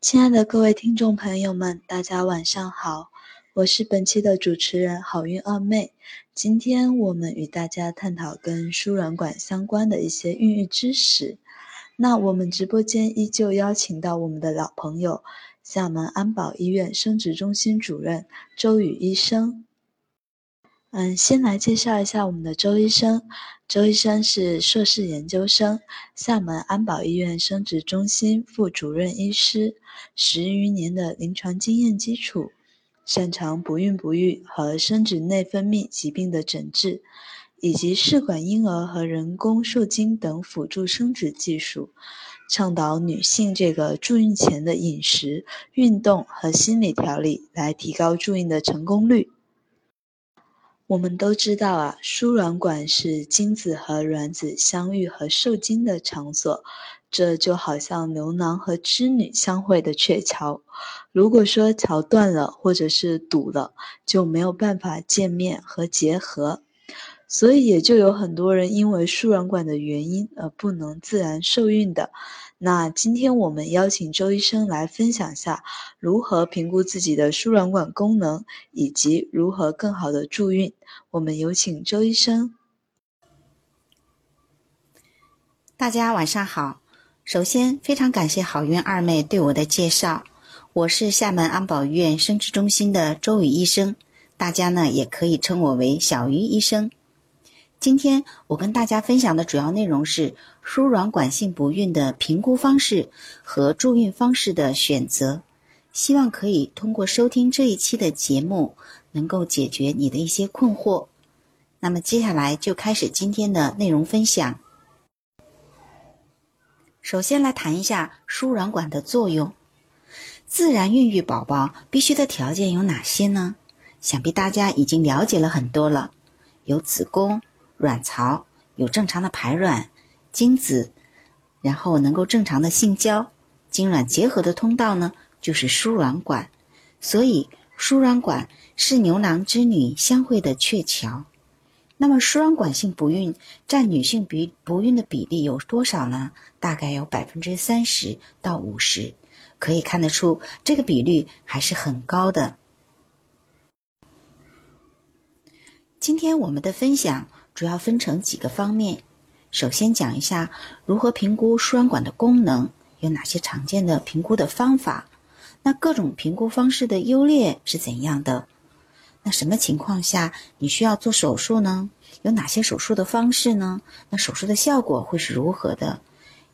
亲爱的各位听众朋友们，大家晚上好，我是本期的主持人好运二妹。今天我们与大家探讨跟输卵管相关的一些孕育知识。那我们直播间依旧邀请到我们的老朋友，厦门安保医院生殖中心主任周宇医生。嗯，先来介绍一下我们的周医生。周医生是硕士研究生，厦门安保医院生殖中心副主任医师，十余年的临床经验基础，擅长不孕不育和生殖内分泌疾病的诊治，以及试管婴儿和人工受精等辅助生殖技术，倡导女性这个助孕前的饮食、运动和心理调理，来提高助孕的成功率。我们都知道啊，输卵管是精子和卵子相遇和受精的场所，这就好像牛郎和织女相会的鹊桥。如果说桥断了或者是堵了，就没有办法见面和结合，所以也就有很多人因为输卵管的原因而不能自然受孕的。那今天我们邀请周医生来分享下如何评估自己的输卵管功能，以及如何更好的助孕。我们有请周医生。大家晚上好，首先非常感谢好运二妹对我的介绍，我是厦门安保医院生殖中心的周宇医生，大家呢也可以称我为小鱼医生。今天我跟大家分享的主要内容是输卵管性不孕的评估方式和助孕方式的选择，希望可以通过收听这一期的节目，能够解决你的一些困惑。那么接下来就开始今天的内容分享。首先来谈一下输卵管的作用。自然孕育宝宝必须的条件有哪些呢？想必大家已经了解了很多了，有子宫。卵巢有正常的排卵，精子，然后能够正常的性交，精卵结合的通道呢，就是输卵管。所以，输卵管是牛郎织女相会的鹊桥。那么，输卵管性不孕占女性比不孕的比例有多少呢？大概有百分之三十到五十，可以看得出这个比率还是很高的。今天我们的分享。主要分成几个方面，首先讲一下如何评估输卵管的功能，有哪些常见的评估的方法，那各种评估方式的优劣是怎样的？那什么情况下你需要做手术呢？有哪些手术的方式呢？那手术的效果会是如何的？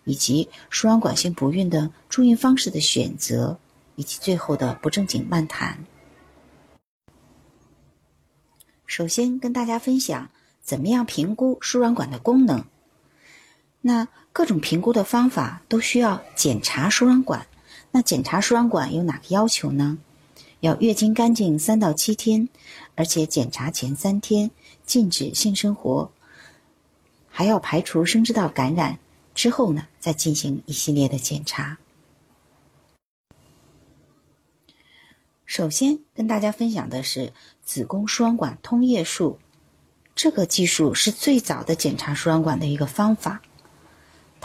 以及输卵管性不孕的助孕方式的选择，以及最后的不正经漫谈。首先跟大家分享。怎么样评估输卵管的功能？那各种评估的方法都需要检查输卵管。那检查输卵管有哪个要求呢？要月经干净三到七天，而且检查前三天禁止性生活，还要排除生殖道感染。之后呢，再进行一系列的检查。首先跟大家分享的是子宫输卵管通液术。这个技术是最早的检查输卵管的一个方法。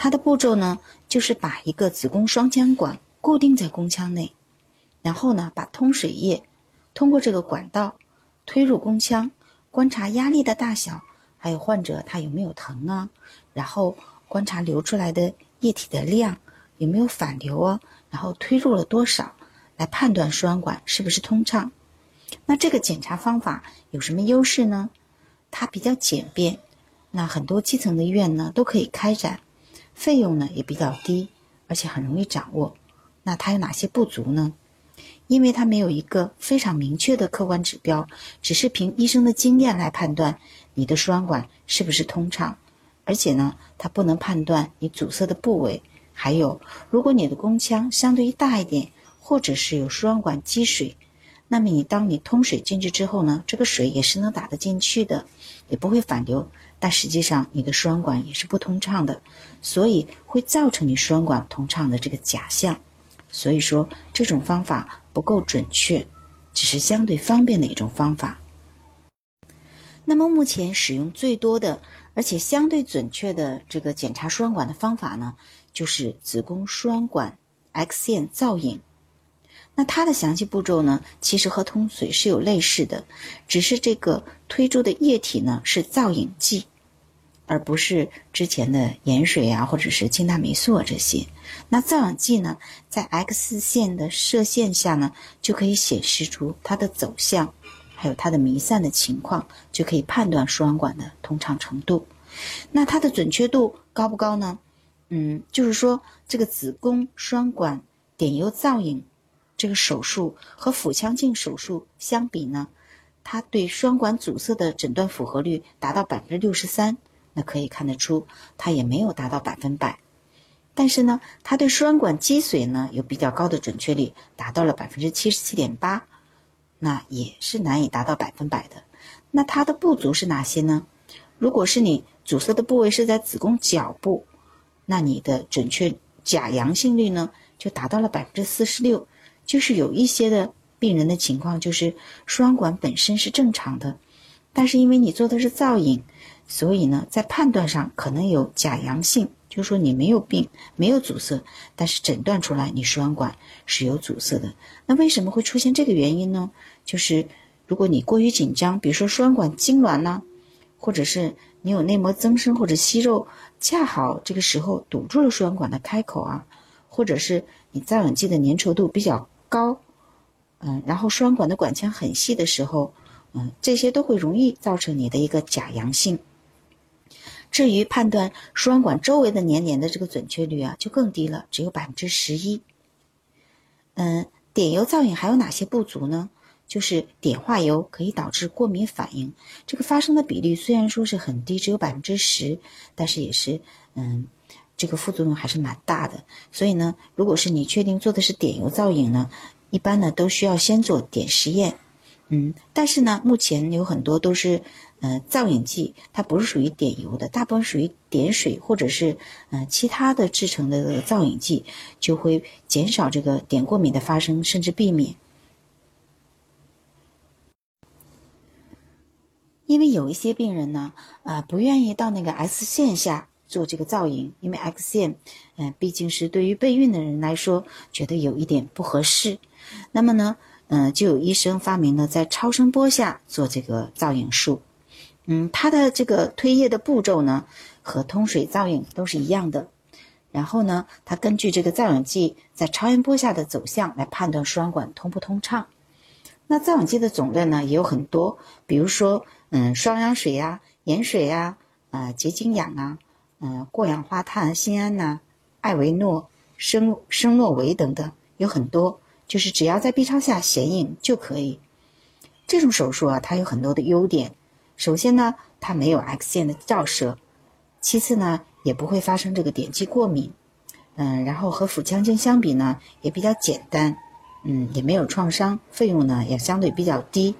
它的步骤呢，就是把一个子宫双腔管固定在宫腔内，然后呢，把通水液通过这个管道推入宫腔，观察压力的大小，还有患者他有没有疼啊，然后观察流出来的液体的量有没有反流啊，然后推入了多少，来判断输卵管是不是通畅。那这个检查方法有什么优势呢？它比较简便，那很多基层的医院呢都可以开展，费用呢也比较低，而且很容易掌握。那它有哪些不足呢？因为它没有一个非常明确的客观指标，只是凭医生的经验来判断你的输卵管是不是通畅，而且呢，它不能判断你阻塞的部位。还有，如果你的宫腔相对于大一点，或者是有输卵管积水。那么你当你通水进去之后呢，这个水也是能打得进去的，也不会反流，但实际上你的输卵管也是不通畅的，所以会造成你输卵管通畅的这个假象。所以说这种方法不够准确，只是相对方便的一种方法。那么目前使用最多的，而且相对准确的这个检查输卵管的方法呢，就是子宫输卵管 X 线造影那它的详细步骤呢，其实和通水是有类似的，只是这个推出的液体呢是造影剂，而不是之前的盐水啊，或者是氢大霉素啊这些。那造影剂呢，在 X 线的射线下呢，就可以显示出它的走向，还有它的弥散的情况，就可以判断输卵管的通畅程度。那它的准确度高不高呢？嗯，就是说这个子宫输卵管点油造影。这个手术和腹腔镜手术相比呢，它对栓管阻塞的诊断符合率达到百分之六十三，那可以看得出它也没有达到百分百。但是呢，它对输卵管积水呢有比较高的准确率，达到了百分之七十七点八，那也是难以达到百分百的。那它的不足是哪些呢？如果是你阻塞的部位是在子宫角部，那你的准确假阳性率呢就达到了百分之四十六。就是有一些的病人的情况，就是输卵管本身是正常的，但是因为你做的是造影，所以呢，在判断上可能有假阳性，就是说你没有病，没有阻塞，但是诊断出来你输卵管是有阻塞的。那为什么会出现这个原因呢？就是如果你过于紧张，比如说输卵管痉挛呢，或者是你有内膜增生或者息肉，恰好这个时候堵住了输卵管的开口啊，或者是你造影剂的粘稠度比较。高，嗯，然后输卵管的管腔很细的时候，嗯，这些都会容易造成你的一个假阳性。至于判断输卵管周围的粘连的这个准确率啊，就更低了，只有百分之十一。嗯，碘油造影还有哪些不足呢？就是碘化油可以导致过敏反应，这个发生的比例虽然说是很低，只有百分之十，但是也是，嗯。这个副作用还是蛮大的，所以呢，如果是你确定做的是碘油造影呢，一般呢都需要先做碘实验，嗯，但是呢，目前有很多都是，呃，造影剂，它不是属于碘油的，大部分属于碘水或者是，呃，其他的制成的造影剂，就会减少这个碘过敏的发生，甚至避免。因为有一些病人呢，啊，不愿意到那个 S 线下。做这个造影，因为 X 线，嗯，毕竟是对于备孕的人来说，觉得有一点不合适。那么呢，嗯，就有医生发明了在超声波下做这个造影术。嗯，它的这个推液的步骤呢，和通水造影都是一样的。然后呢，它根据这个造影剂在超音波下的走向来判断输卵管通不通畅。那造影剂的种类呢也有很多，比如说，嗯，双氧水呀、盐水呀、啊结晶氧啊。嗯，过氧化碳、锌胺呐、艾维诺、生生诺维等等有很多，就是只要在 B 超下显影就可以。这种手术啊，它有很多的优点。首先呢，它没有 X 线的照射；其次呢，也不会发生这个点剂过敏。嗯，然后和腹腔镜相比呢，也比较简单。嗯，也没有创伤，费用呢也相对比较低。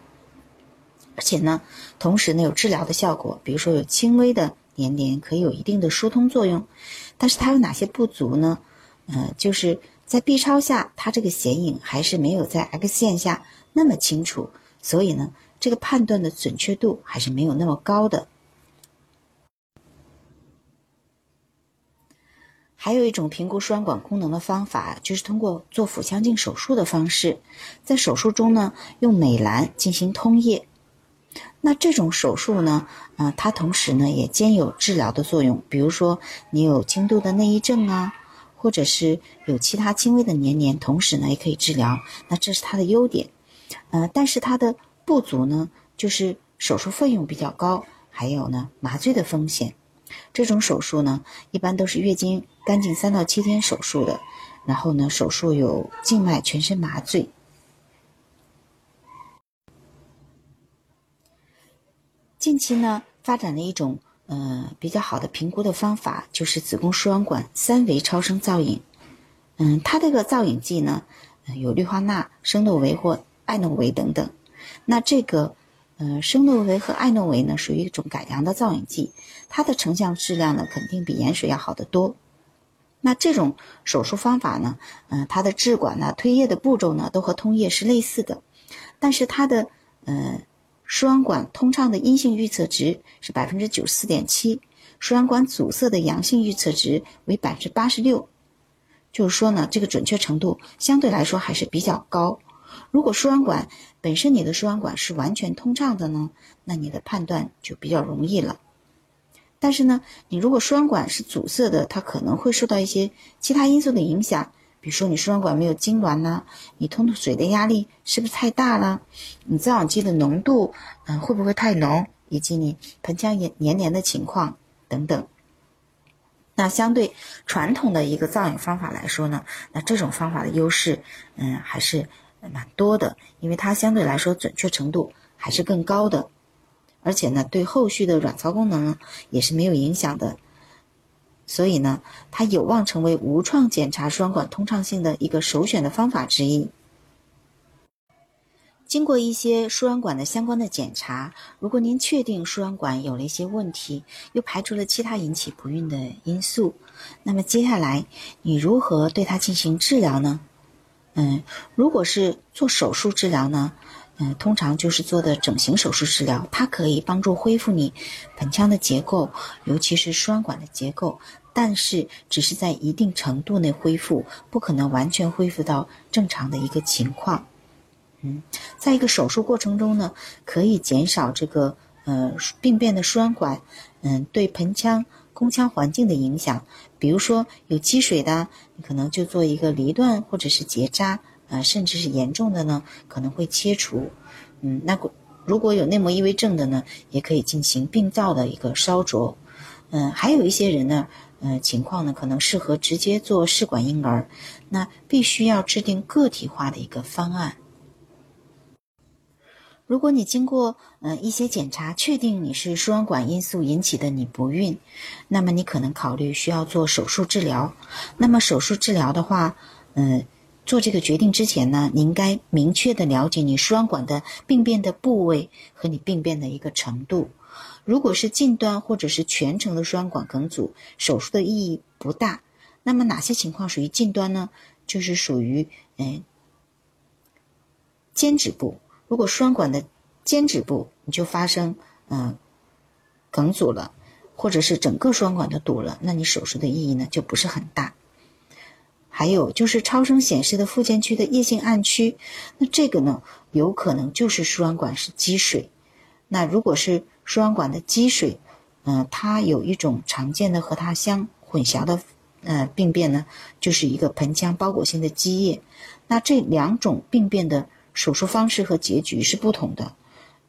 而且呢，同时呢有治疗的效果，比如说有轻微的。黏连可以有一定的疏通作用，但是它有哪些不足呢？呃，就是在 B 超下，它这个显影还是没有在 X 线下那么清楚，所以呢，这个判断的准确度还是没有那么高的。还有一种评估输卵管功能的方法，就是通过做腹腔镜手术的方式，在手术中呢，用美兰进行通液。那这种手术呢，啊，它同时呢也兼有治疗的作用。比如说你有轻度的内异症啊，或者是有其他轻微的粘连，同时呢也可以治疗。那这是它的优点，呃，但是它的不足呢，就是手术费用比较高，还有呢麻醉的风险。这种手术呢，一般都是月经干净三到七天手术的，然后呢手术有静脉全身麻醉。近期呢，发展了一种呃比较好的评估的方法，就是子宫输卵管三维超声造影。嗯，它这个造影剂呢，有氯化钠、生诺维或艾诺维等等。那这个呃生诺维和艾诺维呢，属于一种改良的造影剂，它的成像质量呢，肯定比盐水要好得多。那这种手术方法呢，嗯，它的置管呢、推液的步骤呢，都和通液是类似的，但是它的呃。输卵管通畅的阴性预测值是百分之九十四点七，输卵管阻塞的阳性预测值为百分之八十六。就是说呢，这个准确程度相对来说还是比较高。如果输卵管本身你的输卵管是完全通畅的呢，那你的判断就比较容易了。但是呢，你如果输卵管是阻塞的，它可能会受到一些其他因素的影响，比如说你输卵管没有痉挛呐，你通水的压力是不是太大了？你造氧剂的浓度，嗯，会不会太浓？以及你盆腔黏黏连的情况等等。那相对传统的一个造影方法来说呢，那这种方法的优势，嗯，还是蛮多的，因为它相对来说准确程度还是更高的，而且呢，对后续的卵巢功能也是没有影响的，所以呢，它有望成为无创检查输卵管通畅性的一个首选的方法之一。经过一些输卵管的相关的检查，如果您确定输卵管有了一些问题，又排除了其他引起不孕的因素，那么接下来你如何对它进行治疗呢？嗯，如果是做手术治疗呢，嗯，通常就是做的整形手术治疗，它可以帮助恢复你盆腔的结构，尤其是输卵管的结构，但是只是在一定程度内恢复，不可能完全恢复到正常的一个情况。嗯，在一个手术过程中呢，可以减少这个呃病变的输卵管，嗯，对盆腔、宫腔环境的影响。比如说有积水的，你可能就做一个离断或者是结扎，呃，甚至是严重的呢，可能会切除。嗯，那如果有内膜异位症的呢，也可以进行病灶的一个烧灼。嗯，还有一些人呢，呃，情况呢可能适合直接做试管婴儿，那必须要制定个体化的一个方案。如果你经过嗯一些检查，确定你是输卵管因素引起的你不孕，那么你可能考虑需要做手术治疗。那么手术治疗的话，嗯，做这个决定之前呢，你应该明确的了解你输卵管的病变的部位和你病变的一个程度。如果是近端或者是全程的输卵管梗阻，手术的意义不大。那么哪些情况属于近端呢？就是属于嗯间质部。如果输卵管的间质部你就发生嗯梗阻了，或者是整个输卵管都堵了，那你手术的意义呢就不是很大。还有就是超声显示的附件区的液性暗区，那这个呢有可能就是输卵管是积水。那如果是输卵管的积水，嗯，它有一种常见的和它相混淆的呃病变呢，就是一个盆腔包裹性的积液。那这两种病变的。手术方式和结局是不同的，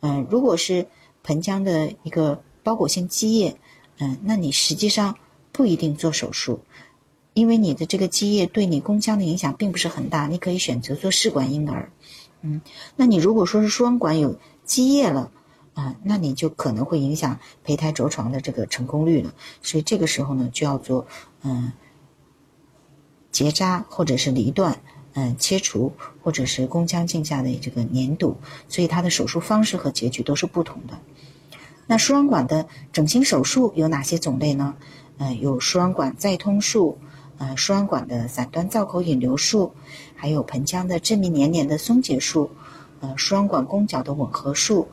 嗯，如果是盆腔的一个包裹性积液，嗯，那你实际上不一定做手术，因为你的这个积液对你宫腔的影响并不是很大，你可以选择做试管婴儿，嗯，那你如果说是输卵管有积液了，啊，那你就可能会影响胚胎着床的这个成功率了，所以这个时候呢，就要做嗯结扎或者是离断。嗯，切除或者是宫腔镜下的这个粘堵，所以它的手术方式和结局都是不同的。那输卵管的整形手术有哪些种类呢？呃，有输卵管再通术，呃，输卵管的散端造口引流术，还有盆腔的致密粘连的松解术，呃，输卵管宫角的吻合术，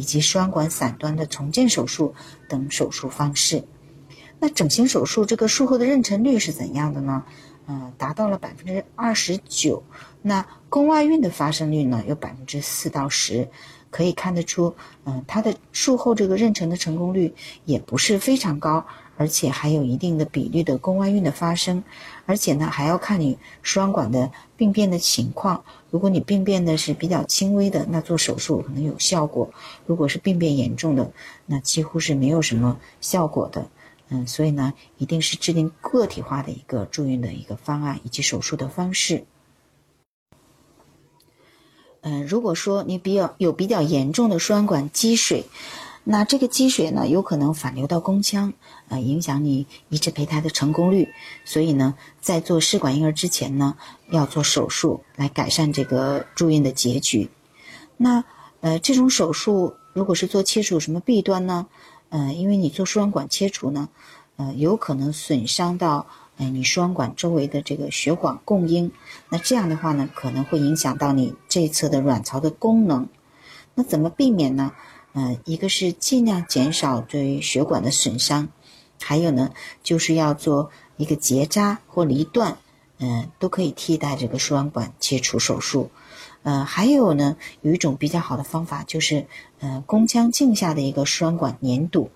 以及双管散端的重建手术等手术方式。那整形手术这个术后的妊娠率是怎样的呢？嗯，达到了百分之二十九。那宫外孕的发生率呢，有百分之四到十，可以看得出，嗯，它的术后这个妊娠的成功率也不是非常高，而且还有一定的比例的宫外孕的发生。而且呢，还要看你输卵管的病变的情况。如果你病变的是比较轻微的，那做手术可能有效果；如果是病变严重的，那几乎是没有什么效果的。嗯，所以呢，一定是制定个体化的一个住院的一个方案以及手术的方式。嗯，如果说你比较有比较严重的输卵管积水，那这个积水呢，有可能反流到宫腔，呃，影响你移植胚胎的成功率。所以呢，在做试管婴儿之前呢，要做手术来改善这个住院的结局。那呃，这种手术如果是做切除，有什么弊端呢？呃，因为你做输卵管切除呢，呃，有可能损伤到呃你输卵管周围的这个血管供应，那这样的话呢，可能会影响到你这一侧的卵巢的功能。那怎么避免呢？呃，一个是尽量减少对血管的损伤，还有呢，就是要做一个结扎或离断，嗯，都可以替代这个输卵管切除手术。呃，还有呢，有一种比较好的方法，就是呃，宫腔镜下的一个输卵管粘堵。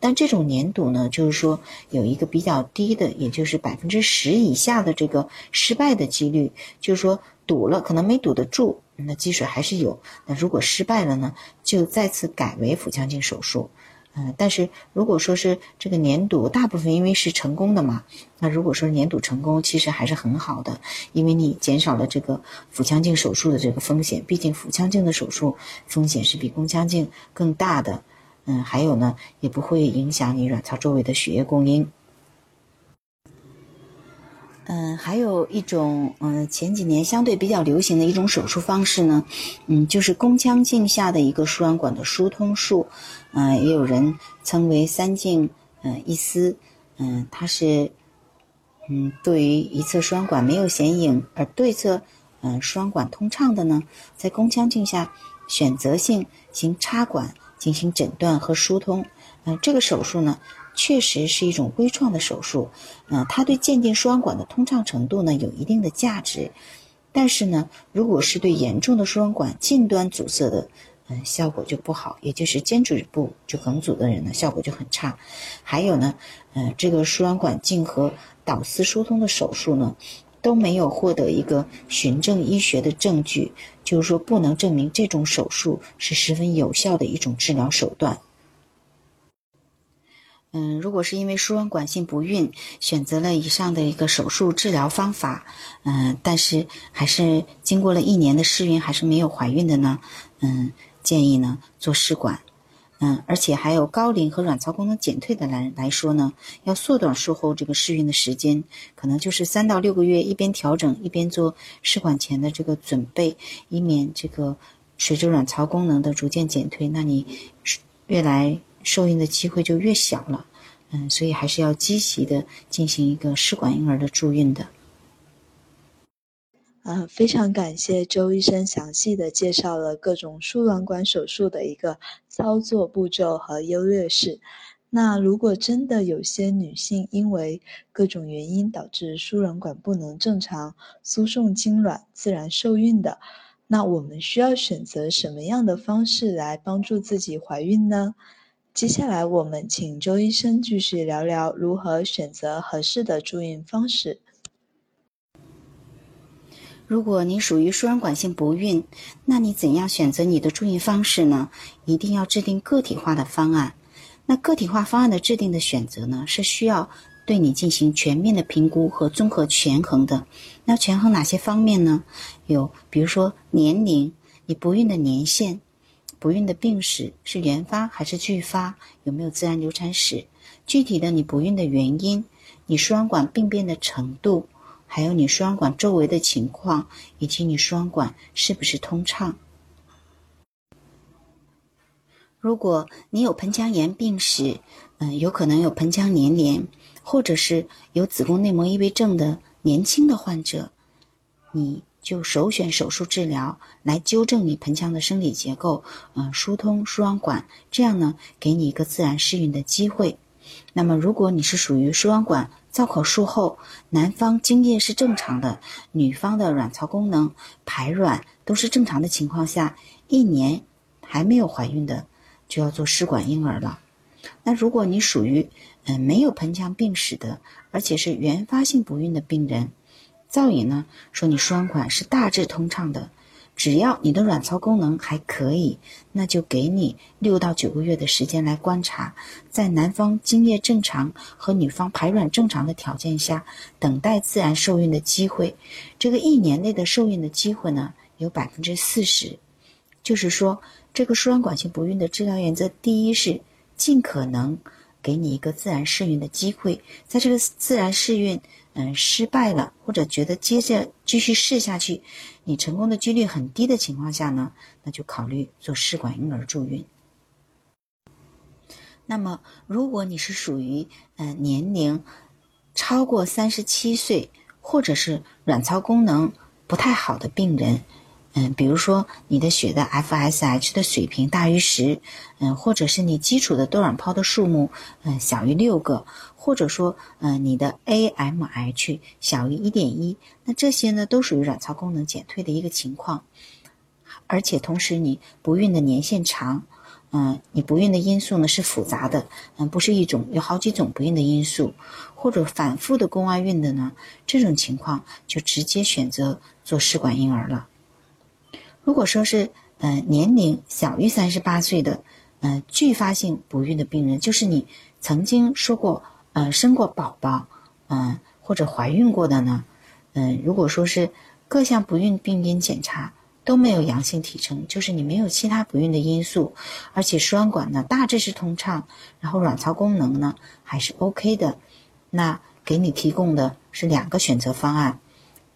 但这种粘堵呢，就是说有一个比较低的，也就是百分之十以下的这个失败的几率。就是说堵了，可能没堵得住，那积水还是有。那如果失败了呢，就再次改为腹腔镜手术。嗯，但是如果说是这个粘堵，大部分因为是成功的嘛，那如果说粘堵成功，其实还是很好的，因为你减少了这个腹腔镜手术的这个风险。毕竟腹腔镜的手术风险是比宫腔镜更大的。嗯，还有呢，也不会影响你卵巢周围的血液供应。嗯，还有一种，嗯，前几年相对比较流行的一种手术方式呢，嗯，就是宫腔镜下的一个输卵管的疏通术，嗯，也有人称为三镜，嗯，一丝，嗯，它是，嗯，对于一侧输卵管没有显影而对侧，嗯，输卵管通畅的呢，在宫腔镜下选择性行插管进行诊断和疏通，嗯，这个手术呢。确实是一种微创的手术，嗯，它对鉴定输卵管的通畅程度呢有一定的价值，但是呢，如果是对严重的输卵管近端阻塞的，嗯，效果就不好，也就是尖嘴部就梗阻的人呢，效果就很差。还有呢，嗯，这个输卵管镜和导丝疏通的手术呢，都没有获得一个循证医学的证据，就是说不能证明这种手术是十分有效的一种治疗手段。嗯，如果是因为输卵管性不孕选择了以上的一个手术治疗方法，嗯，但是还是经过了一年的试孕还是没有怀孕的呢，嗯，建议呢做试管，嗯，而且还有高龄和卵巢功能减退的来来说呢，要缩短术后这个试孕的时间，可能就是三到六个月，一边调整一边做试管前的这个准备，以免这个随着卵巢功能的逐渐减退，那你越来。受孕的机会就越小了，嗯，所以还是要积极的进行一个试管婴儿的助孕的。啊，非常感谢周医生详细的介绍了各种输卵管手术的一个操作步骤和优劣势。那如果真的有些女性因为各种原因导致输卵管不能正常输送精卵、自然受孕的，那我们需要选择什么样的方式来帮助自己怀孕呢？接下来，我们请周医生继续聊聊如何选择合适的助孕方式。如果你属于输卵管性不孕，那你怎样选择你的助孕方式呢？一定要制定个体化的方案。那个体化方案的制定的选择呢，是需要对你进行全面的评估和综合权衡的。那权衡哪些方面呢？有，比如说年龄，你不孕的年限。不孕的病史是原发还是继发？有没有自然流产史？具体的你不孕的原因，你输卵管病变的程度，还有你输卵管周围的情况，以及你输卵管是不是通畅？如果你有盆腔炎病史，嗯，有可能有盆腔粘连，或者是有子宫内膜异位症的年轻的患者，你。就首选手术治疗来纠正你盆腔的生理结构，嗯，疏通输卵管，这样呢，给你一个自然试孕的机会。那么，如果你是属于输卵管造口术后，男方精液是正常的，女方的卵巢功能、排卵都是正常的情况下，一年还没有怀孕的，就要做试管婴儿了。那如果你属于嗯没有盆腔病史的，而且是原发性不孕的病人。造影呢说你输卵管是大致通畅的，只要你的卵巢功能还可以，那就给你六到九个月的时间来观察，在男方精液正常和女方排卵正常的条件下，等待自然受孕的机会。这个一年内的受孕的机会呢有百分之四十，就是说这个输卵管性不孕的治疗原则，第一是尽可能给你一个自然试孕的机会，在这个自然试孕。嗯，失败了，或者觉得接着继续试下去，你成功的几率很低的情况下呢，那就考虑做试管婴儿助孕。那么，如果你是属于呃年龄超过三十七岁，或者是卵巢功能不太好的病人，嗯，比如说你的血的 FSH 的水平大于十，嗯，或者是你基础的多卵泡的数目，嗯，小于六个，或者说，嗯，你的 AMH 小于一点一，那这些呢都属于卵巢功能减退的一个情况，而且同时你不孕的年限长。嗯，你不孕的因素呢是复杂的，嗯，不是一种，有好几种不孕的因素，或者反复的宫外孕的呢，这种情况就直接选择做试管婴儿了。如果说是，呃，年龄小于三十八岁的，呃，继发性不孕的病人，就是你曾经说过，呃，生过宝宝，嗯，或者怀孕过的呢，嗯，如果说是各项不孕病因检查。都没有阳性体征，就是你没有其他不孕的因素，而且输卵管呢大致是通畅，然后卵巢功能呢还是 OK 的，那给你提供的是两个选择方案，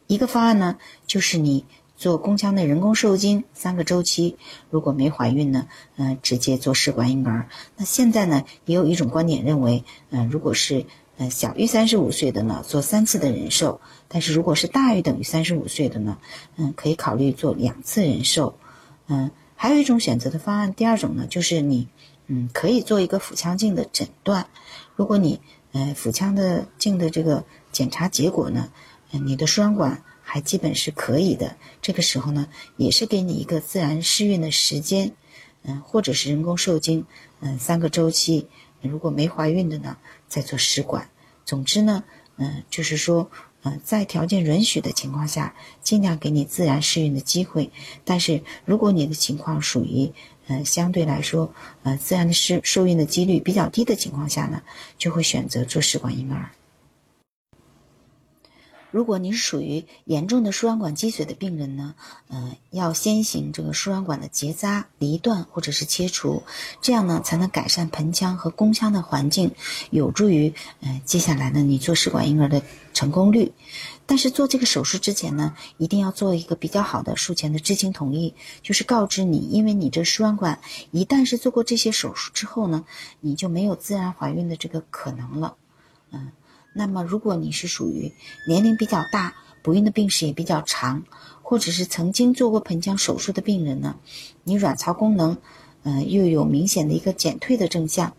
一个方案呢就是你做宫腔内人工受精三个周期，如果没怀孕呢，嗯，直接做试管婴儿。那现在呢也有一种观点认为，嗯，如果是呃，小于三十五岁的呢，做三次的人寿；但是如果是大于等于三十五岁的呢，嗯，可以考虑做两次人寿。嗯，还有一种选择的方案，第二种呢，就是你，嗯，可以做一个腹腔镜的诊断。如果你，呃，腹腔的镜的这个检查结果呢，嗯，你的输卵管还基本是可以的，这个时候呢，也是给你一个自然试孕的时间，嗯，或者是人工受精，嗯，三个周期。如果没怀孕的呢，再做试管。总之呢，嗯，就是说，嗯，在条件允许的情况下，尽量给你自然试孕的机会。但是如果你的情况属于，嗯，相对来说，呃，自然的试受孕的几率比较低的情况下呢，就会选择做试管婴儿。如果您是属于严重的输卵管积水的病人呢，呃，要先行这个输卵管的结扎、离断或者是切除，这样呢才能改善盆腔和宫腔的环境，有助于呃接下来呢你做试管婴儿的成功率。但是做这个手术之前呢，一定要做一个比较好的术前的知情同意，就是告知你，因为你这输卵管一旦是做过这些手术之后呢，你就没有自然怀孕的这个可能了，嗯。那么，如果你是属于年龄比较大、不孕的病史也比较长，或者是曾经做过盆腔手术的病人呢，你卵巢功能，呃，又有明显的一个减退的征象，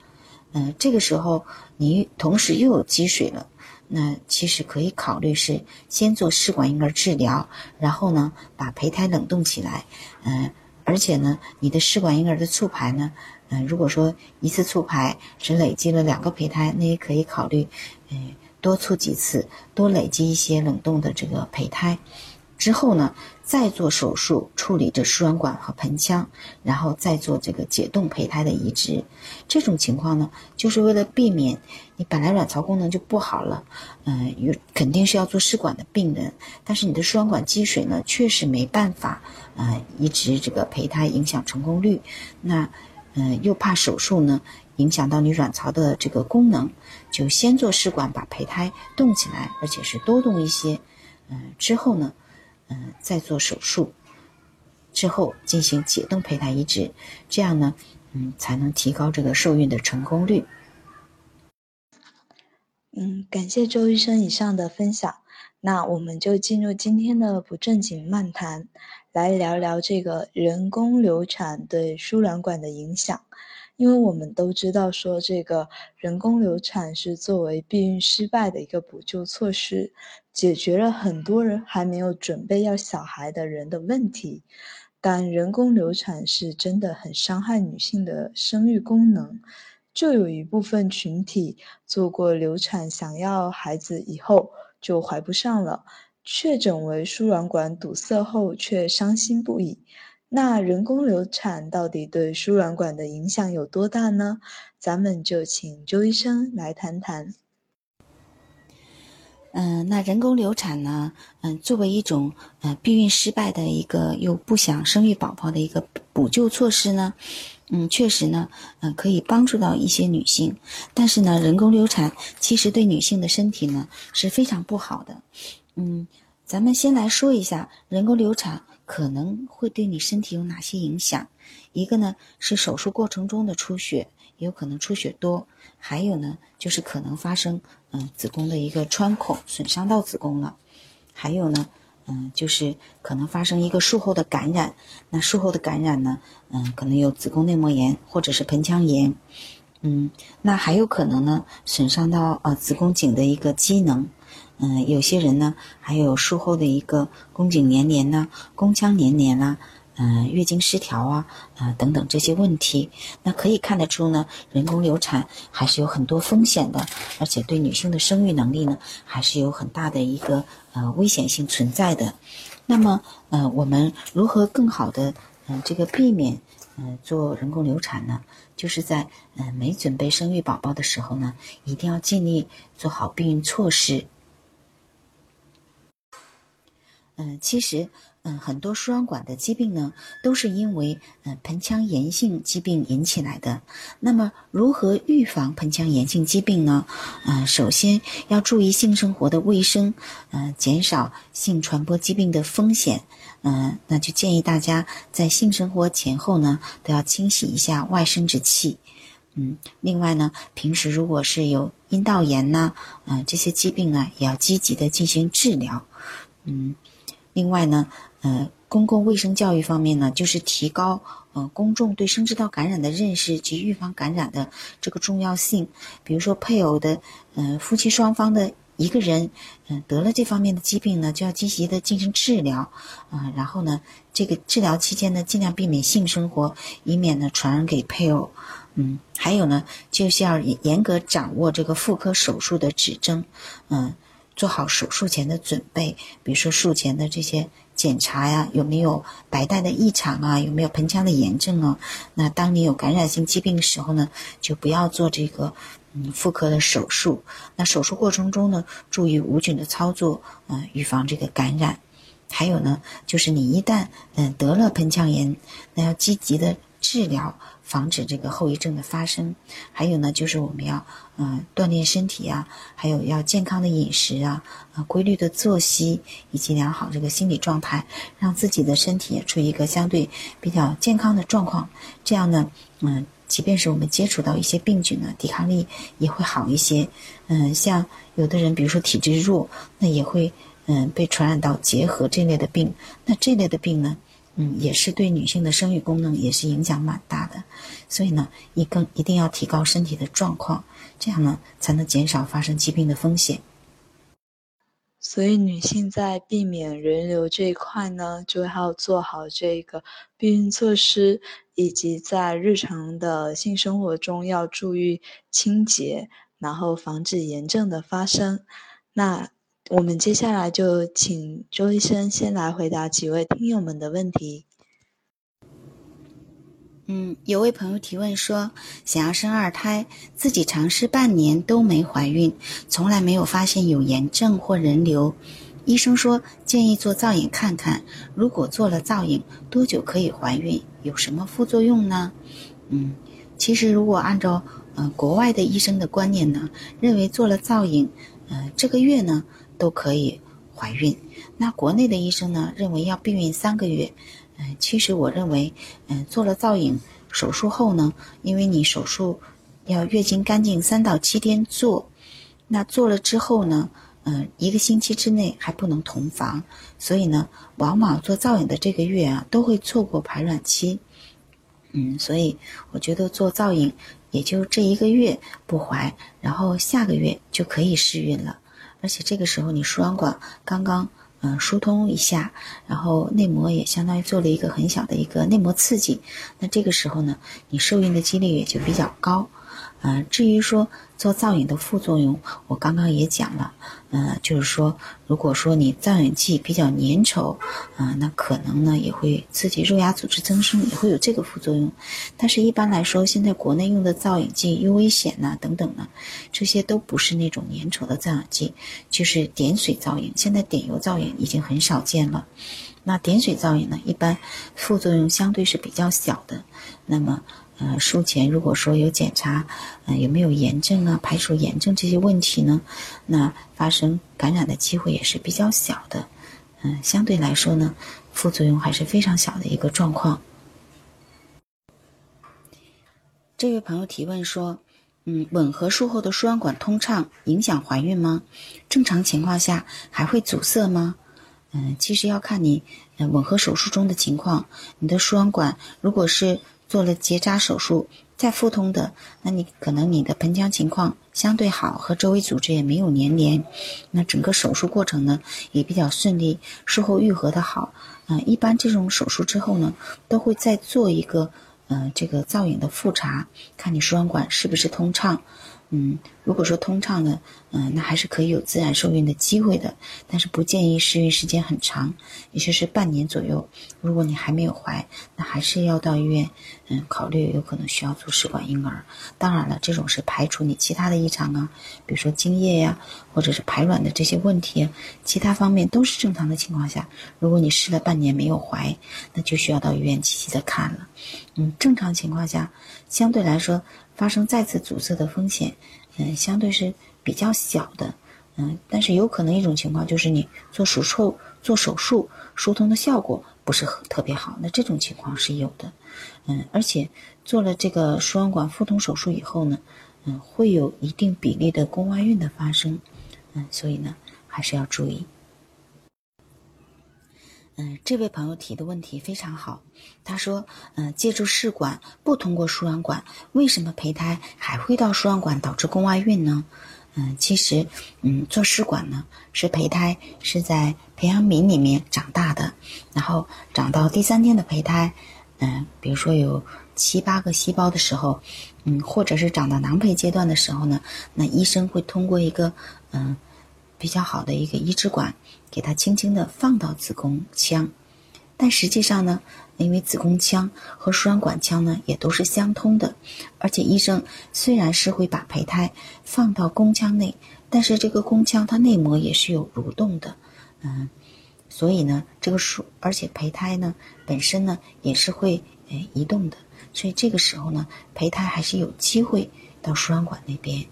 嗯，这个时候你同时又有积水了，那其实可以考虑是先做试管婴儿治疗，然后呢把胚胎冷冻起来，嗯，而且呢你的试管婴儿的促排呢，嗯，如果说一次促排只累积了两个胚胎，那也可以考虑，嗯。多促几次，多累积一些冷冻的这个胚胎，之后呢，再做手术处理这输卵管和盆腔，然后再做这个解冻胚胎的移植。这种情况呢，就是为了避免你本来卵巢功能就不好了，嗯，肯定是要做试管的病人，但是你的输卵管积水呢，确实没办法，呃，移植这个胚胎影响成功率。那，嗯，又怕手术呢。影响到你卵巢的这个功能，就先做试管把胚胎冻起来，而且是多冻一些，嗯，之后呢，嗯，再做手术，之后进行解冻胚胎移植，这样呢，嗯，才能提高这个受孕的成功率。嗯，感谢周医生以上的分享，那我们就进入今天的不正经漫谈，来聊聊这个人工流产对输卵管的影响。因为我们都知道，说这个人工流产是作为避孕失败的一个补救措施，解决了很多人还没有准备要小孩的人的问题。但人工流产是真的很伤害女性的生育功能，就有一部分群体做过流产，想要孩子以后就怀不上了，确诊为输卵管堵塞后却伤心不已。那人工流产到底对输卵管的影响有多大呢？咱们就请周医生来谈谈。嗯，那人工流产呢？嗯，作为一种呃避孕失败的一个又不想生育宝宝的一个补救措施呢，嗯，确实呢，嗯，可以帮助到一些女性。但是呢，人工流产其实对女性的身体呢是非常不好的。嗯，咱们先来说一下人工流产。可能会对你身体有哪些影响？一个呢是手术过程中的出血，也有可能出血多；还有呢就是可能发生嗯子宫的一个穿孔，损伤到子宫了；还有呢嗯，就是可能发生一个术后的感染。那术后的感染呢，嗯，可能有子宫内膜炎或者是盆腔炎，嗯，那还有可能呢损伤到呃子宫颈的一个机能。嗯，有些人呢还有术后的一个宫颈粘连呐、宫腔粘连啦。嗯，月经失调啊，啊等等这些问题，那可以看得出呢，人工流产还是有很多风险的，而且对女性的生育能力呢，还是有很大的一个呃危险性存在的。那么，呃，我们如何更好的嗯这个避免嗯做人工流产呢？就是在嗯没准备生育宝宝的时候呢，一定要尽力做好避孕措施。嗯，其实。嗯，很多输卵管的疾病呢，都是因为嗯盆腔炎性疾病引起来的。那么，如何预防盆腔炎性疾病呢？嗯，首先要注意性生活的卫生，嗯，减少性传播疾病的风险。嗯，那就建议大家在性生活前后呢，都要清洗一下外生殖器。嗯，另外呢，平时如果是有阴道炎呐，嗯，这些疾病呢，也要积极的进行治疗。嗯，另外呢。呃，公共卫生教育方面呢，就是提高呃公众对生殖道感染的认识及预防感染的这个重要性。比如说，配偶的呃夫妻双方的一个人嗯得了这方面的疾病呢，就要积极的进行治疗啊。然后呢，这个治疗期间呢，尽量避免性生活，以免呢传染给配偶。嗯，还有呢，就是要严格掌握这个妇科手术的指征，嗯，做好手术前的准备，比如说术前的这些。检查呀，有没有白带的异常啊？有没有盆腔的炎症啊？那当你有感染性疾病的时候呢，就不要做这个嗯妇科的手术。那手术过程中呢，注意无菌的操作，嗯，预防这个感染。还有呢，就是你一旦嗯得了盆腔炎，那要积极的治疗。防止这个后遗症的发生，还有呢，就是我们要嗯锻炼身体啊，还有要健康的饮食啊，啊规律的作息，以及良好这个心理状态，让自己的身体处于一个相对比较健康的状况。这样呢，嗯，即便是我们接触到一些病菌呢，抵抗力也会好一些。嗯，像有的人，比如说体质弱，那也会嗯被传染到结核这类的病。那这类的病呢？嗯，也是对女性的生育功能也是影响蛮大的，所以呢，一更一定要提高身体的状况，这样呢才能减少发生疾病的风险。所以女性在避免人流这一块呢，就要做好这个避孕措施，以及在日常的性生活中要注意清洁，然后防止炎症的发生。那。我们接下来就请周医生先来回答几位听友们的问题。嗯，有位朋友提问说，想要生二胎，自己尝试半年都没怀孕，从来没有发现有炎症或人流，医生说建议做造影看看，如果做了造影，多久可以怀孕？有什么副作用呢？嗯，其实如果按照呃国外的医生的观念呢，认为做了造影，呃这个月呢。都可以怀孕。那国内的医生呢，认为要避孕三个月。嗯，其实我认为，嗯，做了造影手术后呢，因为你手术要月经干净三到七天做，那做了之后呢，嗯，一个星期之内还不能同房，所以呢，往往做造影的这个月啊，都会错过排卵期。嗯，所以我觉得做造影也就这一个月不怀，然后下个月就可以试孕了。而且这个时候你输卵管刚刚嗯疏通一下，然后内膜也相当于做了一个很小的一个内膜刺激，那这个时候呢，你受孕的几率也就比较高。嗯，至于说做造影的副作用，我刚刚也讲了，嗯，就是说，如果说你造影剂比较粘稠，嗯，那可能呢也会刺激肉芽组织增生，也会有这个副作用。但是，一般来说，现在国内用的造影剂 UV 险呐等等呢，这些都不是那种粘稠的造影剂，就是点水造影。现在点油造影已经很少见了。那点水造影呢，一般副作用相对是比较小的。那么。呃，术前如果说有检查，嗯，有没有炎症啊？排除炎症这些问题呢？那发生感染的机会也是比较小的，嗯，相对来说呢，副作用还是非常小的一个状况。这位朋友提问说，嗯，吻合术后的输卵管通畅影响怀孕吗？正常情况下还会阻塞吗？嗯，其实要看你嗯吻合手术中的情况。你的输卵管如果是做了结扎手术再复通的，那你可能你的盆腔情况相对好，和周围组织也没有粘连，那整个手术过程呢也比较顺利，术后愈合的好。嗯，一般这种手术之后呢，都会再做一个嗯这个造影的复查，看你输卵管是不是通畅。嗯，如果说通畅呢，嗯，那还是可以有自然受孕的机会的，但是不建议试孕时间很长，也就是半年左右。如果你还没有怀，那还是要到医院，嗯，考虑有可能需要做试管婴儿。当然了，这种是排除你其他的异常啊，比如说精液呀，或者是排卵的这些问题，其他方面都是正常的情况下，如果你试了半年没有怀，那就需要到医院积极的看了。嗯，正常情况下，相对来说。发生再次阻塞的风险，嗯，相对是比较小的，嗯，但是有可能一种情况就是你做手术做手术疏通的效果不是特别好，那这种情况是有的，嗯，而且做了这个输卵管复通手术以后呢，嗯，会有一定比例的宫外孕的发生，嗯，所以呢还是要注意。嗯，这位朋友提的问题非常好。他说：“嗯，借助试管不通过输卵管，为什么胚胎还会到输卵管导致宫外孕呢？”嗯，其实，嗯，做试管呢，是胚胎是在培养皿里面长大的，然后长到第三天的胚胎，嗯，比如说有七八个细胞的时候，嗯，或者是长到囊胚阶段的时候呢，那医生会通过一个嗯比较好的一个移植管。给它轻轻地放到子宫腔，但实际上呢，因为子宫腔和输卵管腔呢也都是相通的，而且医生虽然是会把胚胎放到宫腔内，但是这个宫腔它内膜也是有蠕动的，嗯，所以呢，这个输而且胚胎呢本身呢也是会诶移动的，所以这个时候呢，胚胎还是有机会到输卵管那边。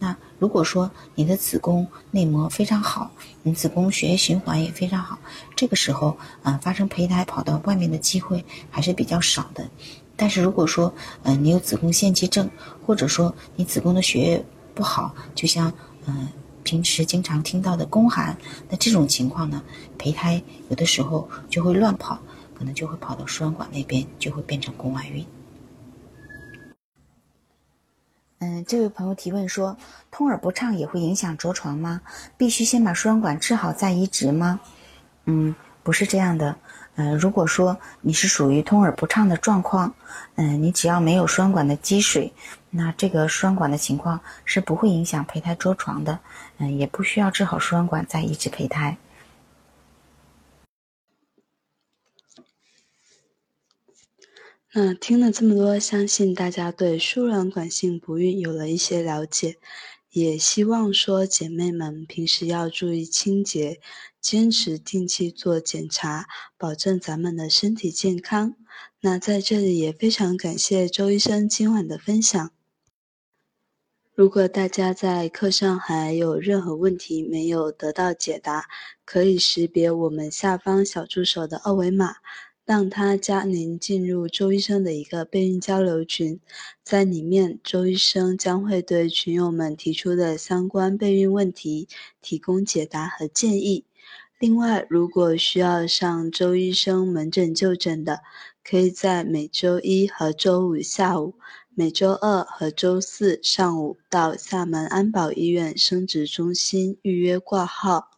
那如果说你的子宫内膜非常好，你子宫血液循环也非常好，这个时候啊发生胚胎跑到外面的机会还是比较少的。但是如果说呃你有子宫腺肌症，或者说你子宫的血液不好，就像嗯平时经常听到的宫寒，那这种情况呢，胚胎有的时候就会乱跑，可能就会跑到输卵管那边，就会变成宫外孕。嗯，这位朋友提问说，通耳不畅也会影响着床吗？必须先把输卵管治好再移植吗？嗯，不是这样的。嗯，如果说你是属于通耳不畅的状况，嗯，你只要没有输卵管的积水，那这个输卵管的情况是不会影响胚胎着床的。嗯，也不需要治好输卵管再移植胚胎。那听了这么多，相信大家对输卵管性不孕有了一些了解，也希望说姐妹们平时要注意清洁，坚持定期做检查，保证咱们的身体健康。那在这里也非常感谢周医生今晚的分享。如果大家在课上还有任何问题没有得到解答，可以识别我们下方小助手的二维码。让他加您进入周医生的一个备孕交流群，在里面，周医生将会对群友们提出的相关备孕问题提供解答和建议。另外，如果需要上周医生门诊就诊的，可以在每周一和周五下午、每周二和周四上午到厦门安保医院生殖中心预约挂号。